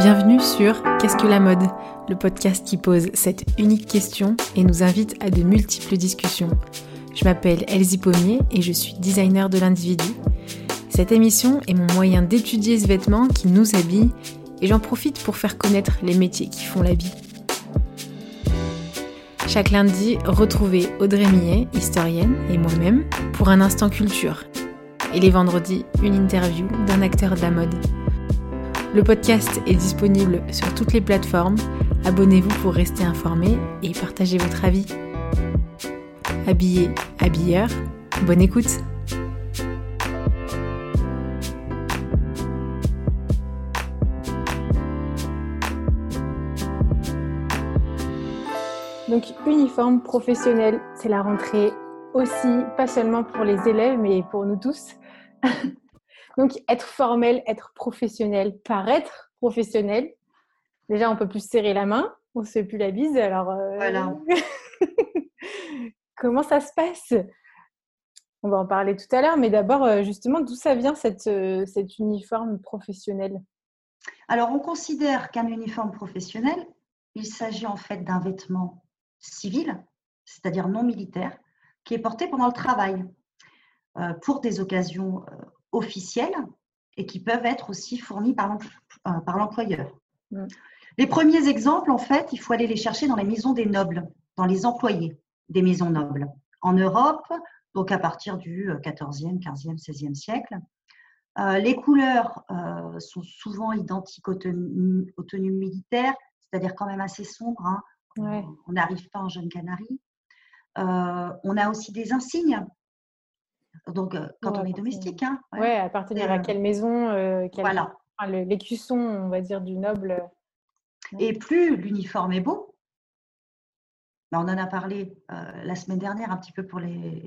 Bienvenue sur Qu'est-ce que la mode? Le podcast qui pose cette unique question et nous invite à de multiples discussions. Je m'appelle Elsie Pommier et je suis designer de l'individu. Cette émission est mon moyen d'étudier ce vêtement qui nous habille et j'en profite pour faire connaître les métiers qui font la vie. Chaque lundi, retrouvez Audrey Millet, historienne, et moi-même pour un instant culture. Et les vendredis, une interview d'un acteur de la mode. Le podcast est disponible sur toutes les plateformes. Abonnez-vous pour rester informé et partager votre avis. Habillé, habilleur, bonne écoute Donc uniforme professionnel, c'est la rentrée aussi, pas seulement pour les élèves, mais pour nous tous. Donc être formel, être professionnel, paraître professionnel. Déjà, on peut plus serrer la main, on se fait plus la bise. Alors, euh, Voilà. comment ça se passe? On va en parler tout à l'heure, mais d'abord, euh, justement, d'où ça vient cette, euh, cet uniforme professionnel? Alors, on considère qu'un uniforme professionnel, il s'agit en fait d'un vêtement civil, c'est-à-dire non militaire, qui est porté pendant le travail pour des occasions officielles et qui peuvent être aussi fournis par euh, par l'employeur. Mm. Les premiers exemples, en fait, il faut aller les chercher dans les maisons des nobles, dans les employés des maisons nobles. En Europe, donc à partir du euh, 14e, 15e, 16e siècle, euh, les couleurs euh, sont souvent identiques aux tenues, aux tenues militaires, c'est-à-dire quand même assez sombres. hein. Ouais. On n'arrive pas en jeune canarie. Euh, on a aussi des insignes. Donc, euh, quand Ouais, on est domestique, hein, ouais. Ouais, appartenir à Euh, quelle maison euh, quelle- voilà. enfin, L'écusson, on va dire, du noble. Et plus l'uniforme est beau, ben, on en a parlé euh, la semaine dernière un petit peu pour les,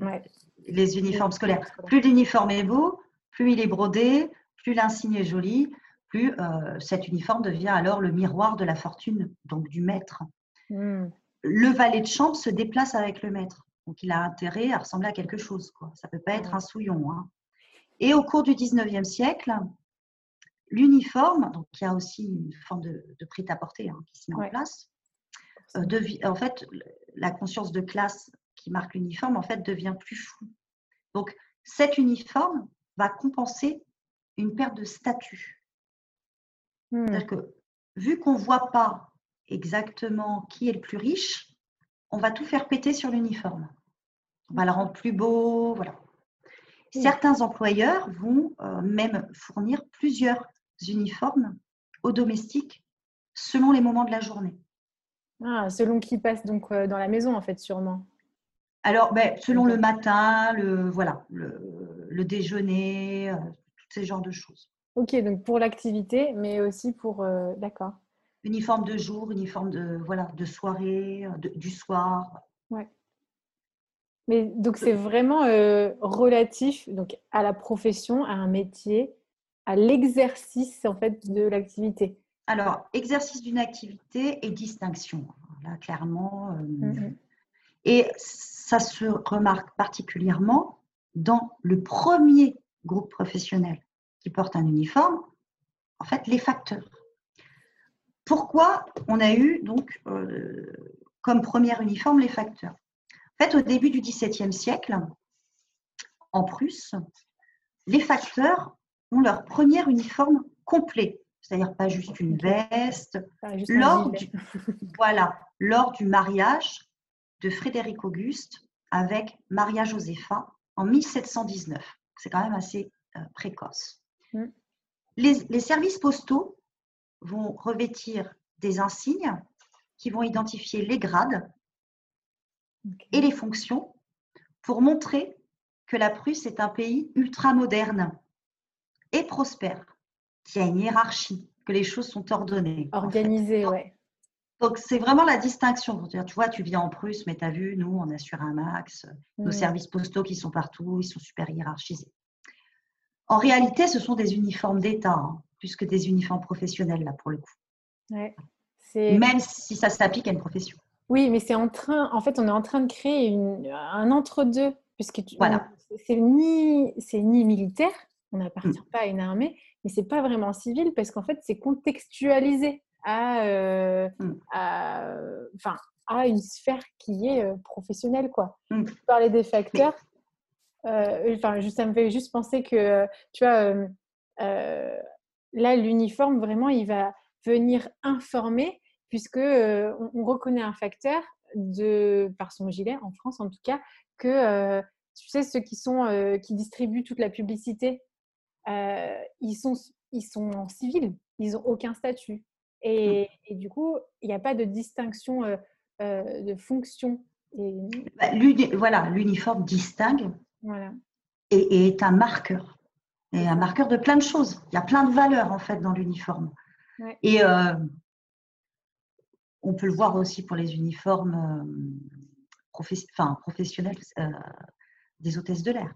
uniformes scolaires. Plus l'uniforme est beau, plus il est brodé, plus l'insigne est joli, plus euh, cet uniforme devient alors le miroir de la fortune, donc du maître. Hmm. Le valet de chambre se déplace avec le maître. Donc, il a intérêt à ressembler à quelque chose. Quoi. Ça ne peut pas être Ouais. un souillon. hein. Et au cours du 19e siècle, l'uniforme, donc il y a aussi une forme de, de prêt-à-porter hein, qui se met Ouais. en place, euh, en fait, la conscience de classe qui marque l'uniforme, en fait, devient plus floue. Donc, cet uniforme va compenser une perte de statut. Hmm. C'est-à-dire que vu qu'on ne voit pas exactement qui est le plus riche, on va tout faire péter sur l'uniforme. On va le rendre plus beau, voilà. Oui. Certains employeurs vont euh, même fournir plusieurs uniformes aux domestiques selon les moments de la journée. Ah, selon qui passe donc euh, dans la maison, en fait, sûrement. Alors, ben, selon le matin, le, voilà, le, le déjeuner, euh, tous ces genres de choses. Ok, donc pour l'activité, mais aussi pour. D'accord. Uniforme de jour, uniforme de, voilà, de soirée, euh, de- du soir. Mais donc c'est vraiment euh, relatif donc à la profession, à un métier, à l'exercice en fait de l'activité. Alors, exercice d'une activité et distinction. Là, clairement. euh, Mhm. Et ça se remarque particulièrement dans le premier groupe professionnel qui porte un uniforme, en fait, les facteurs. Pourquoi on a eu donc euh, comme premier uniforme les facteurs En fait, au début du XVIIe siècle, en Prusse, les facteurs ont leur premier uniforme complet, c'est-à-dire pas juste une veste, juste lors du, voilà, lors du mariage de Frédéric Auguste avec Maria Josepha en 1719. C'est quand même assez euh, précoce. Mm. Les, les services postaux vont revêtir des insignes qui vont identifier les grades et les fonctions pour montrer que la Prusse est un pays ultramoderne et prospère, qui a une hiérarchie, que les choses sont ordonnées. en fait. Ouais. Donc, c'est vraiment la distinction. pour dire, Tu vois, tu vis en Prusse, mais tu as vu, nous, on assure un max. Nos Mhm. services postaux qui sont partout, ils sont super hiérarchisés. En réalité, ce sont des uniformes d'État, hein, plus que des uniformes professionnels, là, pour le coup. Ouais. Même si ça s'applique à une profession. oui, mais c'est en train. En fait, on est en train de créer une- un entre-deux, puisque tu- Voilà. c'est ni ni militaire, on n'appartient pas à une armée, mais c'est pas vraiment civil parce qu'en fait, c'est contextualisé à, euh, Mm. à, une sphère qui est euh, professionnelle. Quoi. Mm. Tu parlais des facteurs. Euh, Enfin, ça me fait juste penser que, tu vois, euh, euh, là, l'uniforme, vraiment, il va venir informer puisque euh, on, on reconnaît un facteur de, par son gilet, en France en tout cas, que euh, tu sais, ceux qui, sont, euh, qui distribuent toute la publicité, euh, ils, sont, ils sont en civil, ils n'ont aucun statut. Et, et du coup, il n'y a pas de distinction euh, euh, de fonction. Et, Bah, Voilà, l'uniforme distingue voilà. et, et est un marqueur. Et un marqueur de plein de choses. Il y a plein de valeurs en fait dans l'uniforme. Ouais. Et euh, on peut le voir aussi pour les uniformes euh, professe- enfin, professionnels euh, des hôtesses de l'air.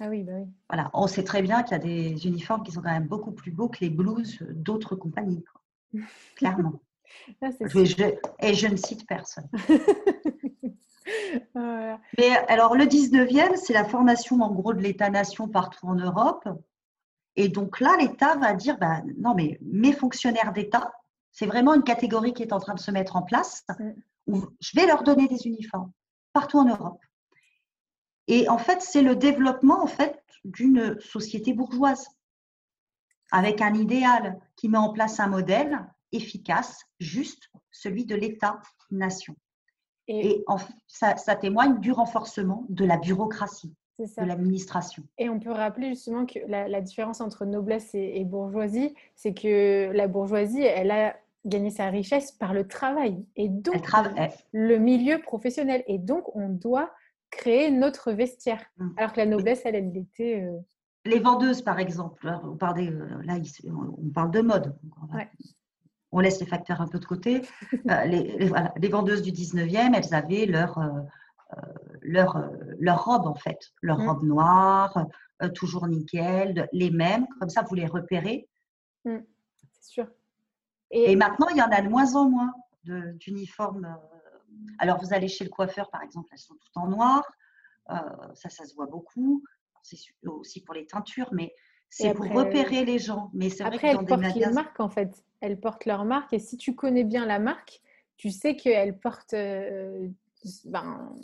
Ah oui, bah oui. Voilà, on sait très bien qu'il y a des uniformes qui sont quand même beaucoup plus beaux que les blouses d'autres compagnies. quoi. Clairement. Ah, c'est Je- je- et je ne cite personne. Voilà. Mais alors, le 19e, c'est la formation en gros de l'État-nation partout en Europe. Et donc là, l'État va dire bah, non, mais mes fonctionnaires d'État, c'est vraiment une catégorie qui est en train de se mettre en place Mm. où je vais leur donner des uniformes partout en Europe. Et en fait, c'est le développement en fait d'une société bourgeoise avec un idéal qui met en place un modèle efficace, juste, celui de l'État-nation. Et, Et en f- ça, ça témoigne du renforcement de la bureaucratie, de l'administration. Et on peut rappeler justement que la, la différence entre noblesse et, et bourgeoisie, c'est que la bourgeoisie, elle a gagné sa richesse par le travail et donc travaille. le milieu professionnel. Et donc, on doit créer notre vestiaire. Mm. Alors que la noblesse, elle, elle était... euh, Les vendeuses, par exemple, là, on, parlait, euh, là, on parle de mode. Ouais. On laisse les facteurs un peu de côté. Euh, les, les- voilà, les vendeuses du 19e, elles avaient leur, euh, euh, leur, leur robe, en fait. Leur Mm. robe noire, euh, toujours nickel, les mêmes. Comme ça, vous les repérez. c'est sûr. Et Et, maintenant, il y en a de moins en moins d'uniformes. Alors, vous allez chez le coiffeur, par exemple, elles sont toutes en noir. Ça, ça se voit beaucoup. C'est aussi pour les teintures, mais c'est pour repérer les gens. Mais c'est vrai que dans des magasins, marques, en fait. Elles portent leur marque. Et si tu connais bien la marque, tu sais qu'elles portent euh, ben,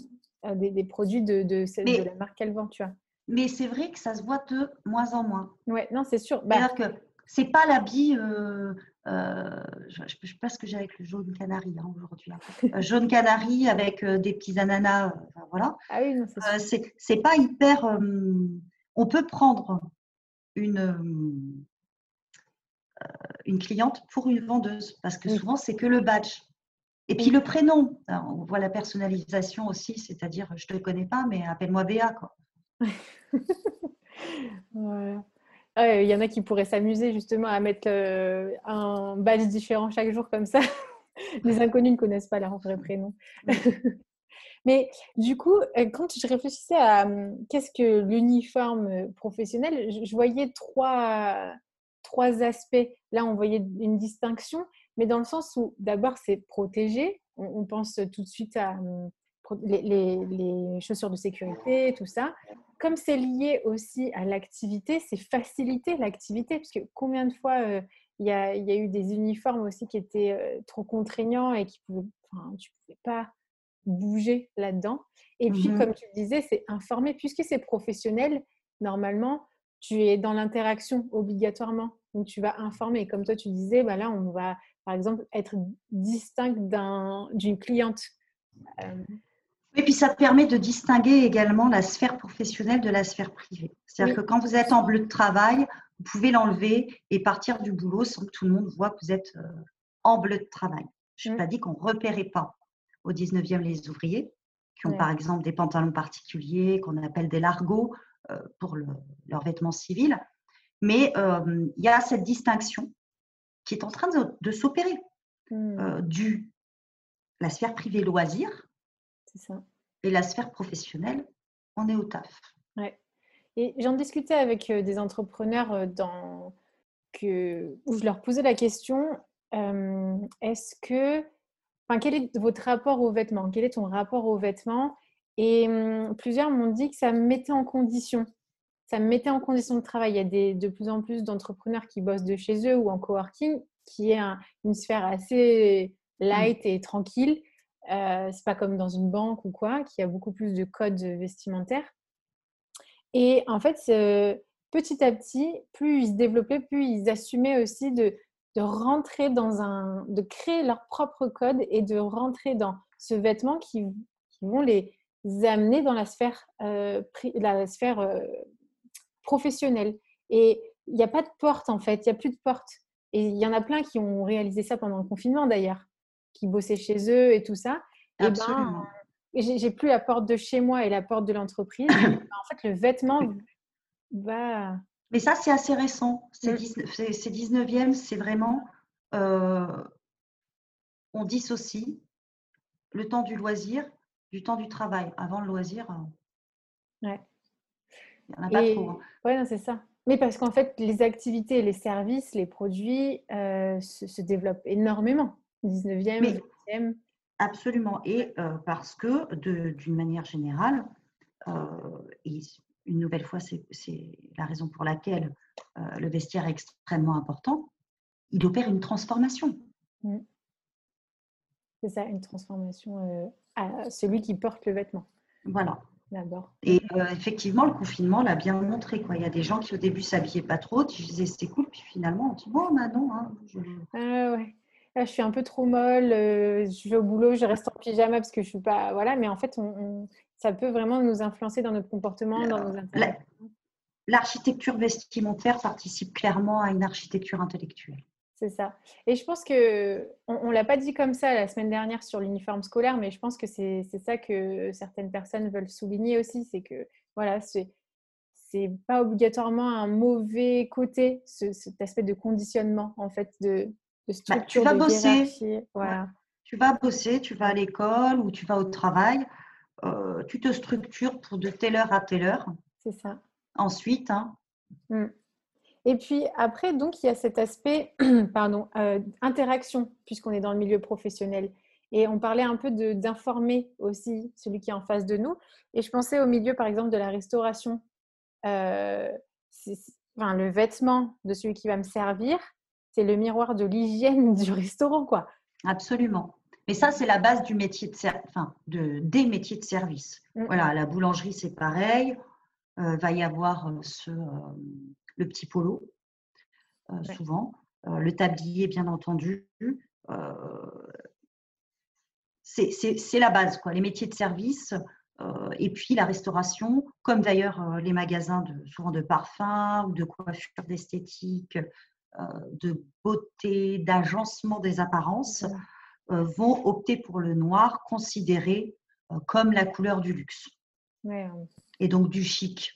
euh, des, des produits de, de, celle- Mais- de la marque qu'elles vendent, tu vois. mais c'est vrai que ça se voit de moins en moins. Ouais, non, c'est sûr. Bah, C'est-à-dire que c'est pas l'habit. euh, euh, je ne sais pas ce que j'ai avec le jaune canari hein, aujourd'hui. hein. Jaune canari avec des petits ananas. enfin, voilà. ah oui, c'est pas hyper. on peut prendre une, une cliente pour une vendeuse parce que Oui. souvent c'est que le badge. Et puis Oui. le prénom, Alors, on voit la personnalisation aussi, c'est-à-dire je te connais pas, mais appelle-moi Béa. Quoi. Voilà. Ouais, Il y en a qui pourraient s'amuser justement à mettre euh, un badge différent chaque jour comme ça. Les inconnus ne connaissent pas leur vrai prénom. Mais du coup, euh, quand je réfléchissais à hum, qu'est-ce que l'uniforme euh, professionnel, je voyais trois, trois aspects. Là, on voyait une distinction, mais dans le sens où d'abord, c'est protéger. On, on pense tout de suite à hum, les, les- les chaussures de sécurité, tout ça comme c'est lié aussi à l'activité, c'est faciliter l'activité, parce que combien de fois euh, il y, a, il y a eu des uniformes aussi qui étaient euh, trop contraignants et qui pouvaient, enfin, tu ne pouvais pas bouger là-dedans. Et puis, Mhm. comme tu le disais, c'est informer, puisque c'est professionnel, normalement, tu es dans l'interaction obligatoirement. Donc, tu vas informer. Comme toi, tu disais, bah là, on va, par exemple, être distinct d'un- d'une cliente. Euh, Et puis ça permet de distinguer également la sphère professionnelle de la sphère privée. C'est-à-dire Oui. que quand vous êtes en bleu de travail, vous pouvez l'enlever et partir du boulot sans que tout le monde voit que vous êtes euh, en bleu de travail. Je n'ai Mm. pas dit qu'on ne repérait pas au 19e les ouvriers, qui ont Ouais. par exemple des pantalons particuliers, qu'on appelle des largos euh, pour le- leurs vêtements civils. Mais euh, il y a cette distinction qui est en train de, de s'opérer hmm, euh, du la sphère privée loisir ça. et la sphère professionnelle, on est au taf. Ouais. Et j'en discutais avec euh, des entrepreneurs euh, dans, que, où je leur posais la question euh, est-ce que. Enfin, quel est votre rapport aux vêtements Quel est ton rapport aux vêtements Et hum, plusieurs m'ont dit que ça me mettait en condition. ça me mettait en condition de travail. Il y a des, de plus en plus d'entrepreneurs qui bossent de chez eux ou en coworking, qui est une sphère assez light et tranquille. Euh, c'est pas comme dans une banque ou quoi, qui a beaucoup plus de codes vestimentaires. Et en fait, petit à petit, plus ils se développaient, plus ils assumaient aussi de, de rentrer dans un, de créer leur propre code et de rentrer dans ce vêtement qui, qui vont les amener dans la sphère, euh, la sphère euh, professionnelle. Et il n'y a pas de porte en fait, il n'y a plus de porte. Et il y en a plein qui ont réalisé ça pendant le confinement d'ailleurs, qui bossaient chez eux et tout ça. Et ben, j'ai plus la porte de chez moi et la porte de l'entreprise. en fait, le vêtement va. Mais ça, c'est assez récent. C'est 19e, mm. c'est vraiment. Euh, on dissocie le temps du loisir du temps du travail. Avant le loisir, euh, ouais. il n'y en a pas trop. Hein. Oui, c'est ça. Mais parce qu'en fait, les activités, les services, les produits euh, se, développent énormément. 19e, 20e. Absolument. Et euh, parce que, d'une manière générale, et une nouvelle fois, c'est la raison pour laquelle le vestiaire est extrêmement important, il opère une transformation. Mmh. C'est ça, une transformation à celui qui porte le vêtement. Voilà. D'abord. Et euh, effectivement, le confinement l'a bien montré. Quoi. Il y a des gens qui au début s'habillaient pas trop, tu disais c'est cool, puis finalement on dit bon, bah non. Hein, je... Ah ouais. je suis un peu trop molle, euh, je vais au boulot, je reste en pyjama parce que je suis pas. Voilà, mais en fait, on, ça peut vraiment nous influencer dans notre comportement, dans nos intérêts. L'architecture vestimentaire participe clairement à une architecture intellectuelle. C'est ça. Et je pense que, on ne l'a pas dit comme ça la semaine dernière sur l'uniforme scolaire, mais je pense que c'est ça que certaines personnes veulent souligner aussi, c'est que, voilà, c'est c'est pas obligatoirement un mauvais côté, cet aspect de conditionnement, en fait, de, de bah, structure, tu vas bosser. Voilà. Tu vas bosser, tu vas à l'école ou tu vas au travail, euh, tu te structures pour de telle heure à telle heure. C'est ça. Ensuite, hein, mmh. Et puis après, donc, il y a cet aspect pardon, euh, interaction, puisqu'on est dans le milieu professionnel. Et on parlait un peu d'informer aussi celui qui est en face de nous. Et je pensais au milieu, par exemple, de la restauration. Euh, enfin, le vêtement de celui qui va me servir, c'est le miroir de l'hygiène du restaurant, quoi. Absolument. Mais ça, c'est la base du métier de, enfin, de des métiers de service. Mm. Voilà, la boulangerie, c'est pareil. Euh, va y avoir euh, ce, le petit polo, euh, souvent, euh, le tablier, bien entendu. Euh, c'est la base, quoi. les métiers de service. et puis la restauration, comme d'ailleurs les magasins de, souvent de parfums ou de coiffure d'esthétique, de beauté, d'agencement des apparences, vont opter pour le noir, considéré comme la couleur du luxe. Et donc du chic.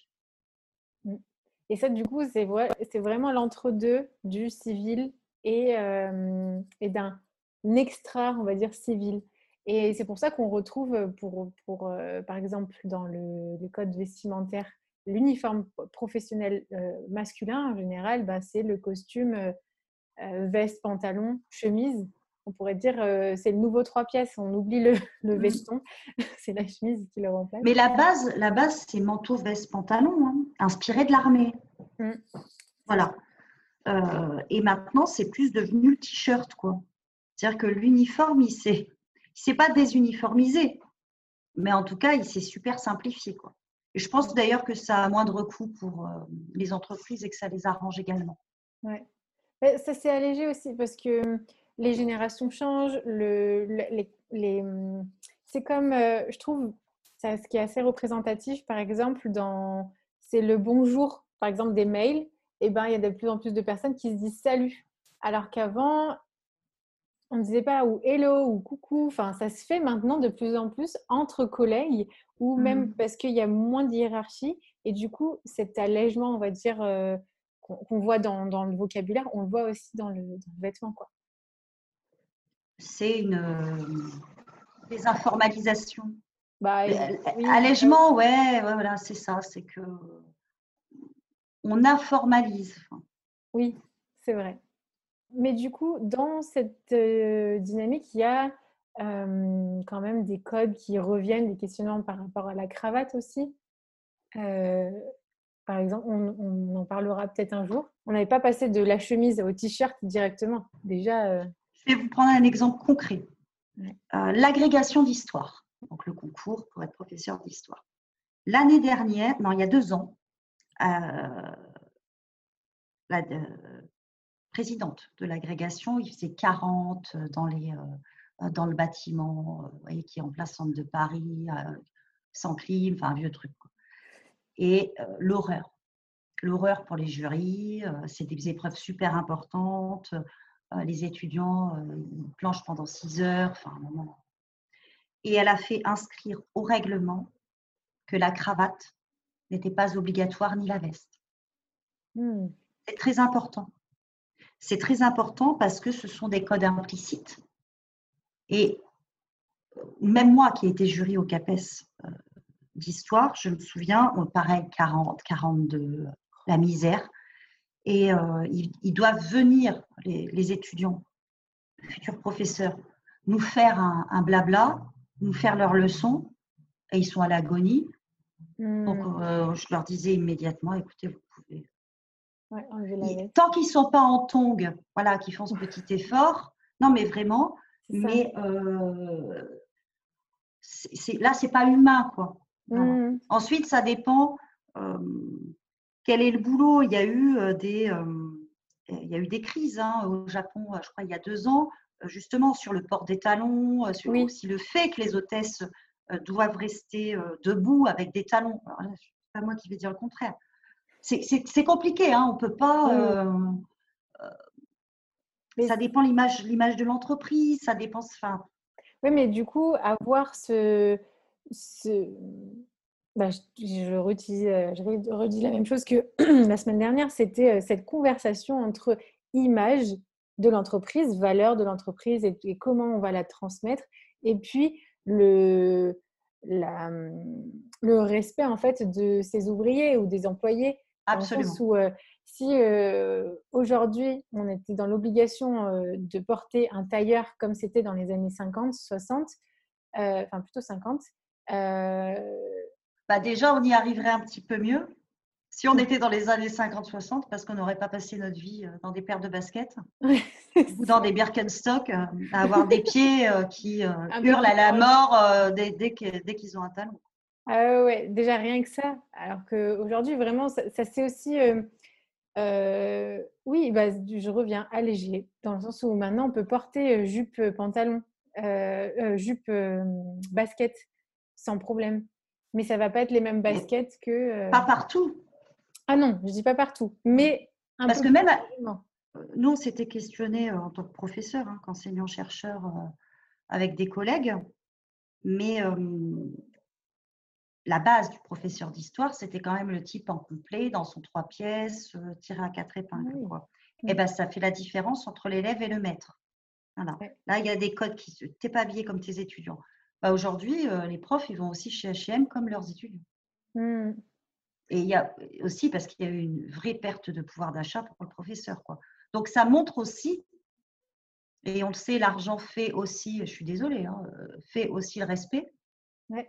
Et ça, du coup, c'est vraiment l'entre-deux du civil et, euh, et d'un extra, on va dire, civil. Et c'est pour ça qu'on retrouve, euh, par exemple, dans le, code vestimentaire, l'uniforme professionnel euh, masculin en général, bah, c'est le costume veste, pantalon, chemise. On pourrait dire c'est le nouveau trois pièces. On oublie le, le mmh. veston, c'est la chemise qui le remplace. Mais la base, la base c'est manteau, veste, pantalon. Hein inspiré de l'armée. Mm. Voilà. Euh, et maintenant, c'est plus devenu le t-shirt, quoi. C'est-à-dire que l'uniforme, il s'est, s'est pas désuniformisé, mais en tout cas, il s'est super simplifié, quoi. Et je pense d'ailleurs que ça a moindre coût pour euh, les entreprises et que ça les arrange également. Ouais. Ça s'est allégé aussi parce que les générations changent. Le, les, c'est comme, euh, je trouve, ça, ce qui est assez représentatif, par exemple, dans c'est le bonjour, par exemple, des mails, et eh ben, il y a de plus en plus de personnes qui se disent salut. Alors qu'avant, on ne disait pas ou hello ou coucou. Enfin, ça se fait maintenant de plus en plus entre collègues ou même mmh. parce qu'il y a moins de hiérarchie. Et du coup, cet allègement, on va dire, euh, qu'on voit dans, le vocabulaire, on le voit aussi dans le, vêtement. Quoi. C'est une euh, désinformalisation bah, allègement, ouais, voilà, c'est ça, c'est que on informalise. Oui, c'est vrai. Mais du coup, dans cette dynamique, il y a quand même des codes qui reviennent, des questionnements par rapport à la cravate aussi. par exemple, on, en parlera peut-être un jour. On n'avait pas passé de la chemise au t-shirt directement. Déjà. Je vais vous prendre un exemple concret. L'agrégation d'histoire, donc le concours pour être professeur d'histoire. L'année dernière, non, il y a deux ans, la présidente de l'agrégation, il faisait 40 dans les euh, dans le bâtiment, euh, voyez, qui est en place centre de Paris, euh, sans clim, enfin un vieux truc. Et l'horreur. L'horreur pour les jurys, c'est des épreuves super importantes. Les étudiants ils planchent pendant six heures, enfin un moment. Et elle a fait inscrire au règlement que la cravate n'était pas obligatoire ni la veste. Hmm. C'est très important. C'est très important parce que ce sont des codes implicites et euh, même moi qui ai été jury au CAPES euh, d'histoire, je me souviens, pareil, 40, 42, la misère. Et euh, ils, doivent venir, les, étudiants, les futurs professeurs, nous faire un, blabla, nous faire leurs leçons, et ils sont à l'agonie. Donc, hmm. je leur disais immédiatement, écoutez, vous pouvez. tant qu'ils ne sont pas en tongue, voilà, qu'ils font ce petit effort, non, mais vraiment, mais euh, c'est, là, c'est pas humain, quoi. Mmh. Ensuite, ça dépend euh, quel est le boulot? Il y a eu euh, des, il y a eu des crises hein, au Japon, je crois, il y a deux ans, justement sur le port des talons, sur aussi le fait que les hôtesses doivent rester debout avec des talons. c'est pas moi qui vais dire le contraire. C'est, compliqué, hein, on peut pas. Ça dépend l'image, l'image de l'entreprise, ça dépend. Enfin... Oui, mais du coup, avoir ce, ce... Bah, je, je, redis, euh, je redis la même chose que la semaine dernière, c'était euh, cette conversation entre image de l'entreprise, valeur de l'entreprise et, comment on va la transmettre, et puis le, la, le respect en fait de ses ouvriers ou des employés. Absolument. Où, euh, si aujourd'hui on était dans l'obligation de porter un tailleur comme c'était dans les années 50, 60, enfin plutôt 50, bah déjà on y arriverait un petit peu mieux si on était dans les années 50-60 parce qu'on n'aurait pas passé notre vie dans des paires de baskets ou dans des Birkenstock à avoir des pieds qui hurlent à la mort dès, dès qu'ils ont un talon. Ah ouais, déjà rien que ça. Alors qu'aujourd'hui, vraiment, ça, ça c'est aussi euh, oui, bah, je reviens allégé, dans le sens où maintenant on peut porter jupe, pantalon, euh, jupe, basket sans problème. Mais ça va pas être les mêmes baskets que. Pas partout. Ah non, je dis pas partout. Mais Parce que même, nous, on s'était questionné en tant que professeur, hein, qu'enseignant-chercheur avec des collègues. Mais la base du professeur d'histoire, c'était quand même le type en complet, dans son trois pièces, euh, tiré à quatre épingles. Et ben, ça fait la différence entre l'élève et le maître. Là, il y a des codes qui. Tu n'es pas habillé comme tes étudiants. Bah, Aujourd'hui, euh, les profs, ils vont aussi chez HM comme leurs étudiants. Mmh. Et il y a aussi parce qu'il y a eu une vraie perte de pouvoir d'achat pour le professeur. Quoi. Donc, ça montre aussi, et on le sait, l'argent fait aussi, je suis désolée, hein, euh, fait aussi le respect. Ouais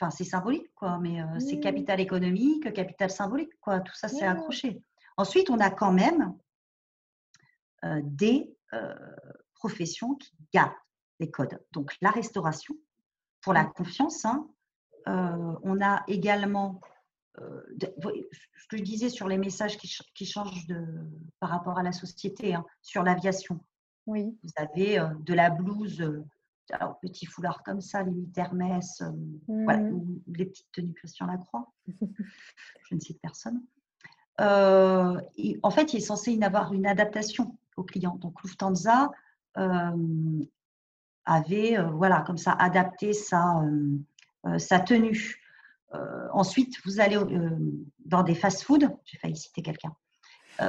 enfin c'est symbolique quoi, mais euh, c'est capital économique, capital symbolique quoi, tout ça c'est accroché. Ensuite, on a quand même euh, des euh, professions qui gardent des codes. Donc la restauration pour la confiance. Hein, on a également ce que je disais sur les messages qui, changent de, par rapport à la société, hein, sur l'aviation. Oui. Vous avez de la blouse alors, petit foulard comme ça, limite Hermès, euh, mmh. ou les petites tenues Christian Lacroix. Je ne cite personne. Euh, en fait, il est censé y avoir une adaptation au client. Donc, Lufthansa euh, avait, voilà, comme ça, adapté sa, sa tenue. ensuite, vous allez dans des fast-foods. J'ai failli citer quelqu'un.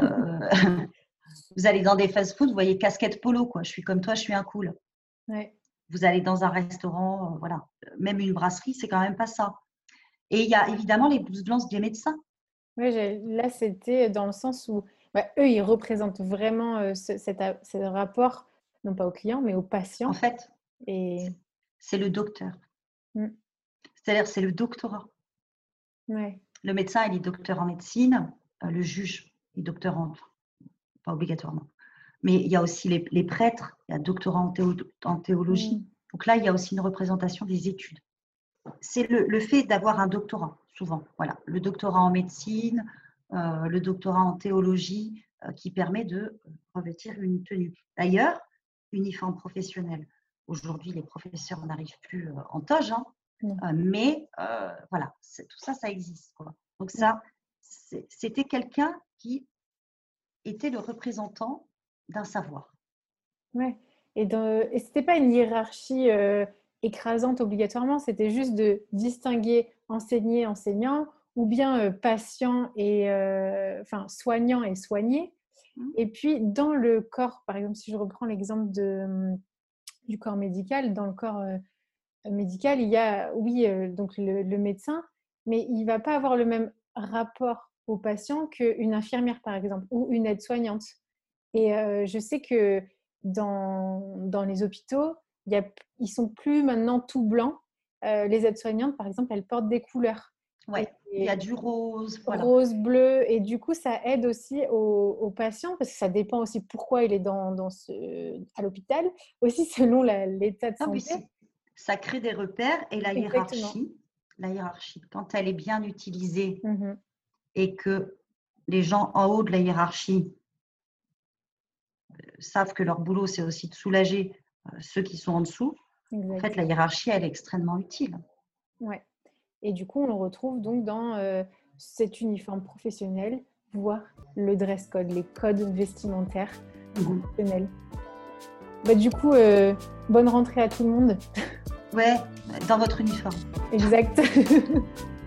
vous allez dans des fast-foods, vous voyez casquette polo, quoi. Je suis comme toi, je suis un cool. Ouais vous allez dans un restaurant, euh, voilà, même une brasserie, c'est quand même pas ça. Et il y a évidemment les blouses blanches des médecins. Oui, là, c'était dans le sens où bah, eux, ils représentent vraiment euh, ce, cet, rapport, non pas au client, mais au patient. En fait, et... c'est le docteur. Mm. C'est-à-dire, c'est le doctorat. Ouais. Le médecin, il est docteur en médecine. le juge est docteur en. Pas obligatoirement. Mais il y a aussi les, prêtres, il y a doctorat en, théologie. Mm. Donc là, il y a aussi une représentation des études. C'est le, fait d'avoir un doctorat, souvent. Voilà, le doctorat en médecine, euh, le doctorat en théologie, euh, qui permet de revêtir une tenue. D'ailleurs, uniforme professionnel. Aujourd'hui, les professeurs n'arrivent plus euh, en toge, hein, mais voilà, tout ça, ça existe. Donc ça, c'était quelqu'un qui était le représentant d'un savoir. Ouais. Et, ce n'était pas une hiérarchie euh, écrasante obligatoirement, c'était juste de distinguer enseigner, enseignant, ou bien euh, patient et euh, enfin soignant et soigné. Mmh. Et puis dans le corps, par exemple, si je reprends l'exemple de, hum, du corps médical, dans le corps médical, il y a oui donc le, le, médecin, mais il va pas avoir le même rapport au patient qu'une infirmière par exemple ou une aide-soignante. Et je sais que dans, dans les hôpitaux, y a, ils sont plus maintenant tout blancs. les aides-soignantes, par exemple, elles portent des couleurs. Il y a du rose. Rose, bleu. Et du coup, ça aide aussi aux, patients parce que ça dépend aussi pourquoi il est dans, dans ce, à l'hôpital, aussi selon l'état de santé. ça crée des repères et la hiérarchie, la hiérarchie, quand elle est bien utilisée mmh et que les gens en haut de la hiérarchie savent que leur boulot, c'est aussi de soulager euh, ceux qui sont en dessous, en fait, la hiérarchie, elle est extrêmement utile. Ouais. Et du coup, on le retrouve donc dans euh, cet uniforme professionnel, voire le dress code, les codes vestimentaires mmh. professionnels. Bah, du coup, euh, bonne rentrée à tout le monde. Ouais, dans votre uniforme. Exact.